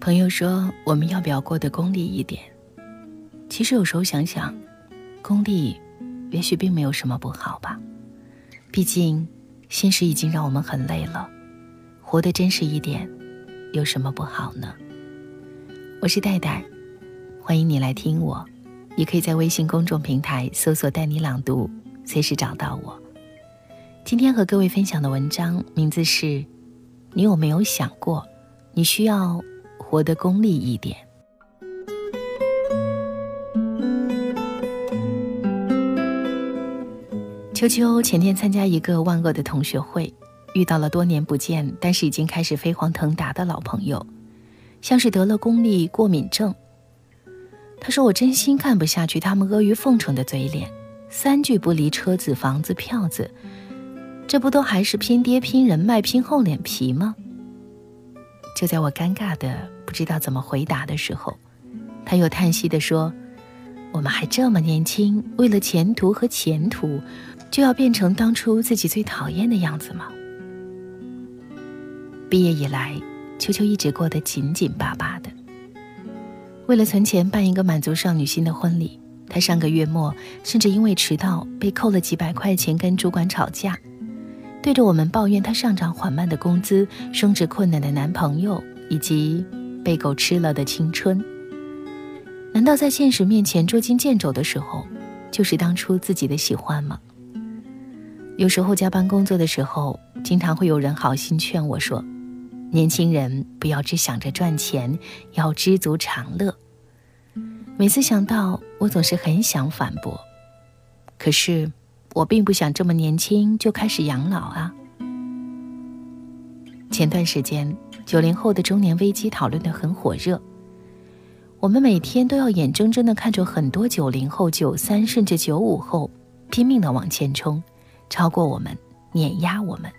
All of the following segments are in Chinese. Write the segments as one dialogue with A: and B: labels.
A: 朋友说：“我们要不要过得功利一点？”其实有时候想想，功利也许并没有什么不好吧。毕竟，现实已经让我们很累了，活得真实一点，有什么不好呢？我是戴戴，欢迎你来听我。也可以在微信公众平台搜索“带你朗读”，随时找到我。今天和各位分享的文章名字是：你有没有想过，你需要？活得功利一点。秋秋前天参加一个万恶的同学会，遇到了多年不见但是已经开始飞黄腾达的老朋友，像是得了功利过敏症。他说：“我真心看不下去他们阿谀奉承的嘴脸，三句不离车子、房子、票子，这不都还是拼爹、拼人脉、拼厚脸皮吗？”就在我尴尬的。不知道怎么回答的时候，他又叹息地说：“我们还这么年轻，为了前途和前途，就要变成当初自己最讨厌的样子吗？”毕业以来，秋秋一直过得紧紧巴巴的。为了存钱办一个满足少女心的婚礼，她上个月末甚至因为迟到被扣了几百块钱，跟主管吵架，对着我们抱怨她上涨缓慢的工资、升职困难的男朋友以及。被狗吃了的青春，难道在现实面前捉襟见肘的时候，就是当初自己的喜欢吗？有时候加班工作的时候，经常会有人好心劝我说：“年轻人不要只想着赚钱，要知足常乐。”每次想到，我总是很想反驳，可是我并不想这么年轻就开始养老啊。前段时间。九零后的中年危机讨论的很火热，我们每天都要眼睁睁的看着很多九零后、九三甚至九五后拼命的往前冲，超过我们，碾压我们，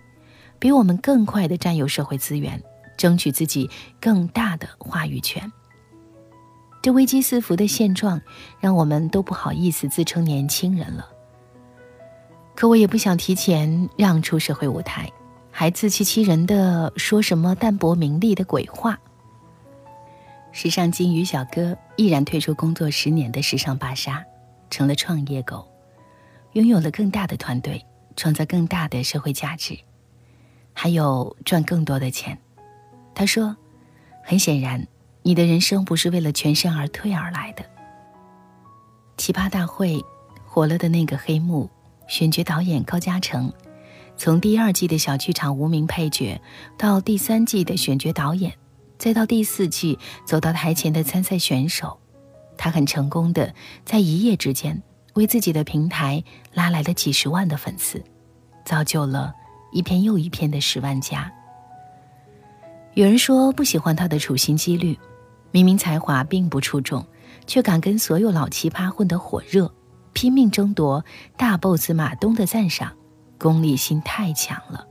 A: 比我们更快的占有社会资源，争取自己更大的话语权。这危机四伏的现状，让我们都不好意思自称年轻人了。可我也不想提前让出社会舞台。还自欺欺人的说什么淡泊名利的鬼话。时尚金鱼小哥毅然退出工作十年的时尚芭莎，成了创业狗，拥有了更大的团队，创造更大的社会价值，还有赚更多的钱。他说：“很显然，你的人生不是为了全身而退而来的。”奇葩大会火了的那个黑幕，选角导演高嘉诚。从第二季的小剧场无名配角，到第三季的选角导演，再到第四季走到台前的参赛选手，他很成功的在一夜之间为自己的平台拉来了几十万的粉丝，造就了一篇又一篇的十万加。有人说不喜欢他的处心积虑，明明才华并不出众，却敢跟所有老奇葩混得火热，拼命争夺大 boss 马东的赞赏。功利心太强了。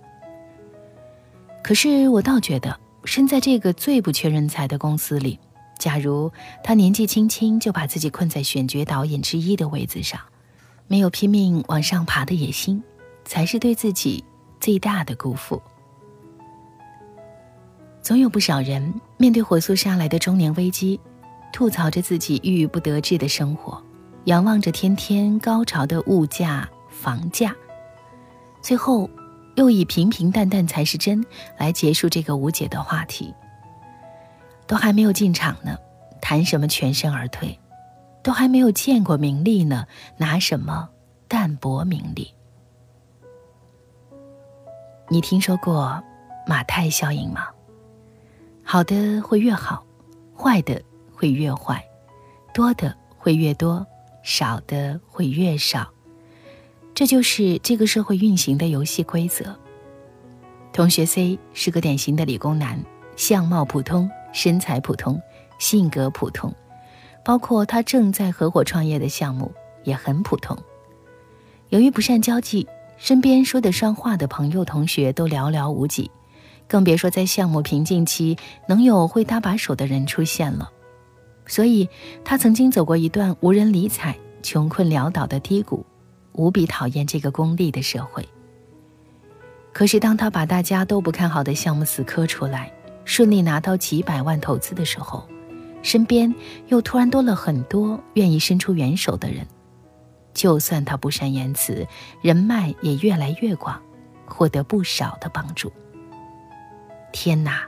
A: 可是我倒觉得，身在这个最不缺人才的公司里，假如他年纪轻轻就把自己困在选角导演之一的位子上，没有拼命往上爬的野心，才是对自己最大的辜负。总有不少人面对火速杀来的中年危机，吐槽着自己郁郁不得志的生活，仰望着天天高潮的物价、房价。最后，又以平平淡淡才是真来结束这个无解的话题。都还没有进场呢，谈什么全身而退？都还没有见过名利呢，拿什么淡泊名利？你听说过马太效应吗？好的会越好，坏的会越坏，多的会越多，少的会越少。这就是这个社会运行的游戏规则。同学 C 是个典型的理工男，相貌普通，身材普通，性格普通，包括他正在合伙创业的项目也很普通。由于不善交际，身边说得上话的朋友、同学都寥寥无几，更别说在项目瓶颈期能有会搭把手的人出现了。所以，他曾经走过一段无人理睬、穷困潦倒的低谷。无比讨厌这个功利的社会。可是，当他把大家都不看好的项目死磕出来，顺利拿到几百万投资的时候，身边又突然多了很多愿意伸出援手的人。就算他不善言辞，人脉也越来越广，获得不少的帮助。天哪，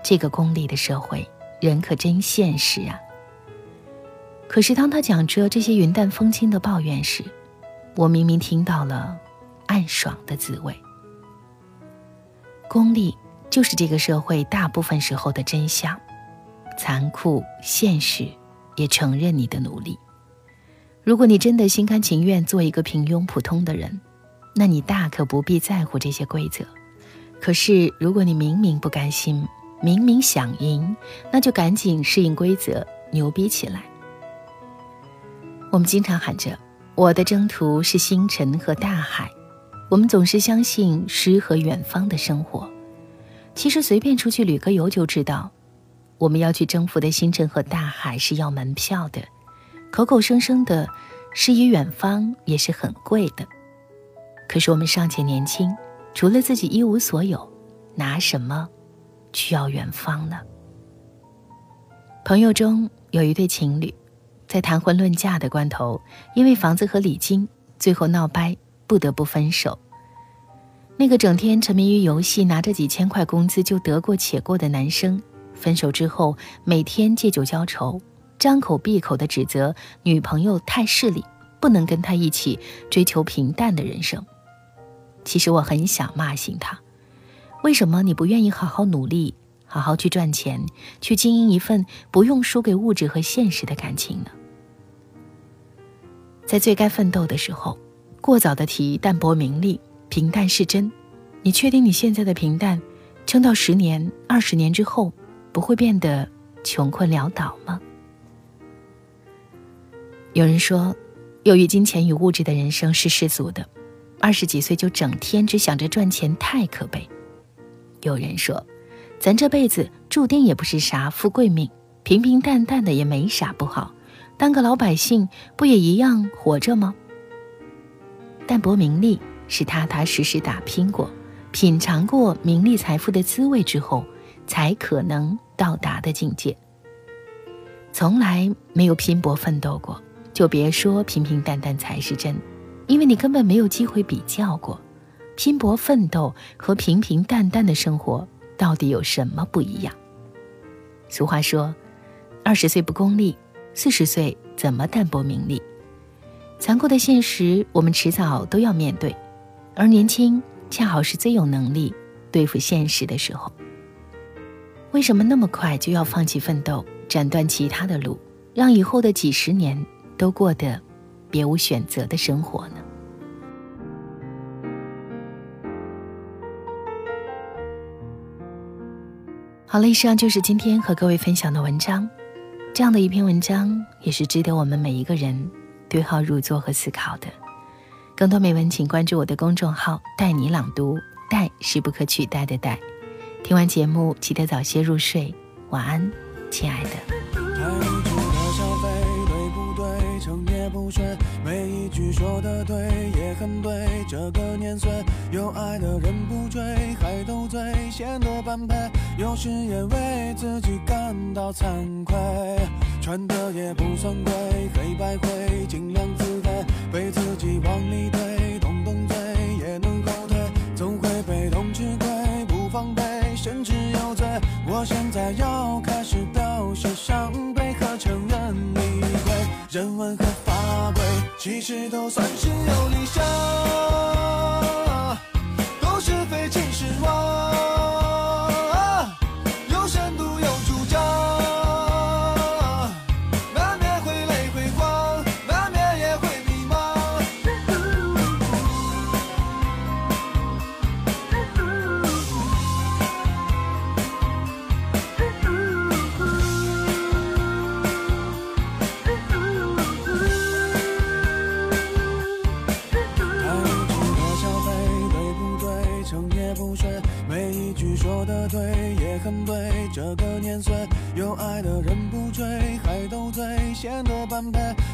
A: 这个功利的社会，人可真现实啊！可是，当他讲着这些云淡风轻的抱怨时，我明明听到了暗爽的滋味。功利就是这个社会大部分时候的真相，残酷现实，也承认你的努力。如果你真的心甘情愿做一个平庸普通的人，那你大可不必在乎这些规则。可是，如果你明明不甘心，明明想赢，那就赶紧适应规则，牛逼起来。我们经常喊着“我的征途是星辰和大海”，我们总是相信诗和远方的生活。其实随便出去旅个游就知道，我们要去征服的星辰和大海是要门票的。口口声声的诗与远方也是很贵的。可是我们尚且年轻，除了自己一无所有，拿什么去要远方呢？朋友中有一对情侣。在谈婚论嫁的关头，因为房子和礼金，最后闹掰，不得不分手。那个整天沉迷于游戏，拿着几千块工资就得过且过的男生，分手之后每天借酒浇愁，张口闭口的指责女朋友太势利，不能跟他一起追求平淡的人生。其实我很想骂醒他，为什么你不愿意好好努力？好好去赚钱，去经营一份不用输给物质和现实的感情呢？在最该奋斗的时候，过早的提淡泊名利，平淡是真。你确定你现在的平淡，撑到十年、二十年之后，不会变得穷困潦倒吗？有人说，由于金钱与物质的人生是世俗的，二十几岁就整天只想着赚钱，太可悲。有人说。咱这辈子注定也不是啥富贵命，平平淡淡的也没啥不好，当个老百姓不也一样活着吗？淡泊名利是踏踏实实打拼过，品尝过名利财富的滋味之后，才可能到达的境界。从来没有拼搏奋斗过，就别说平平淡淡才是真，因为你根本没有机会比较过，拼搏奋斗和平平淡淡的生活。到底有什么不一样？俗话说：“二十岁不功利，四十岁怎么淡泊名利？”残酷的现实，我们迟早都要面对，而年轻恰好是最有能力对付现实的时候。为什么那么快就要放弃奋斗，斩断其他的路，让以后的几十年都过得别无选择的生活呢？好了，以上就是今天和各位分享的文章。这样的一篇文章，也是值得我们每一个人对号入座和思考的。更多美文，请关注我的公众号“带你朗读”，“带”是不可取代的“带”。听完节目，记得早些入睡，晚安，亲爱的。不睡，每一句说的对，也很对。这个年岁，有爱的人不追，还斗嘴，显得般配。有时也为自己感到惭愧，穿的也不算贵，黑白灰，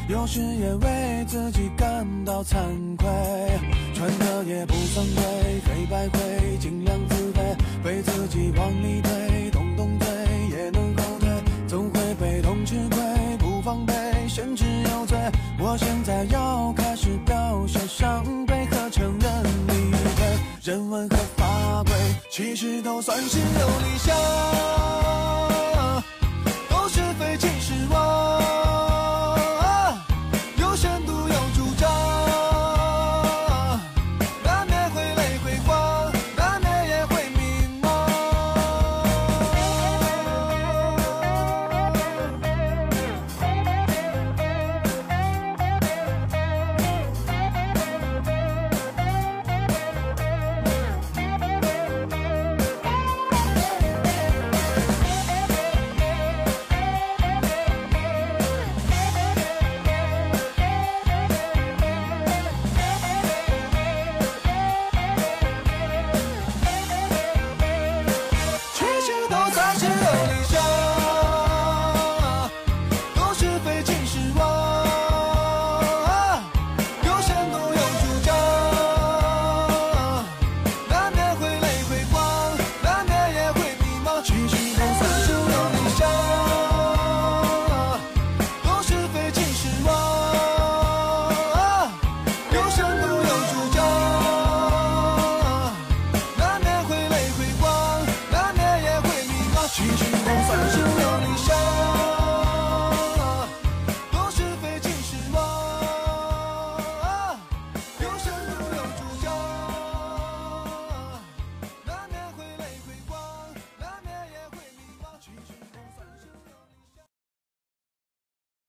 B: 有时也为自己感到惭愧，穿的也不算贵，黑白灰，尽量自卑，被自己往里推，动动嘴也能后退，总会被动吃亏，不防备，甚至有罪。我现在要开始表现伤悲和承认理亏，人文和法规，其实都算是有理想。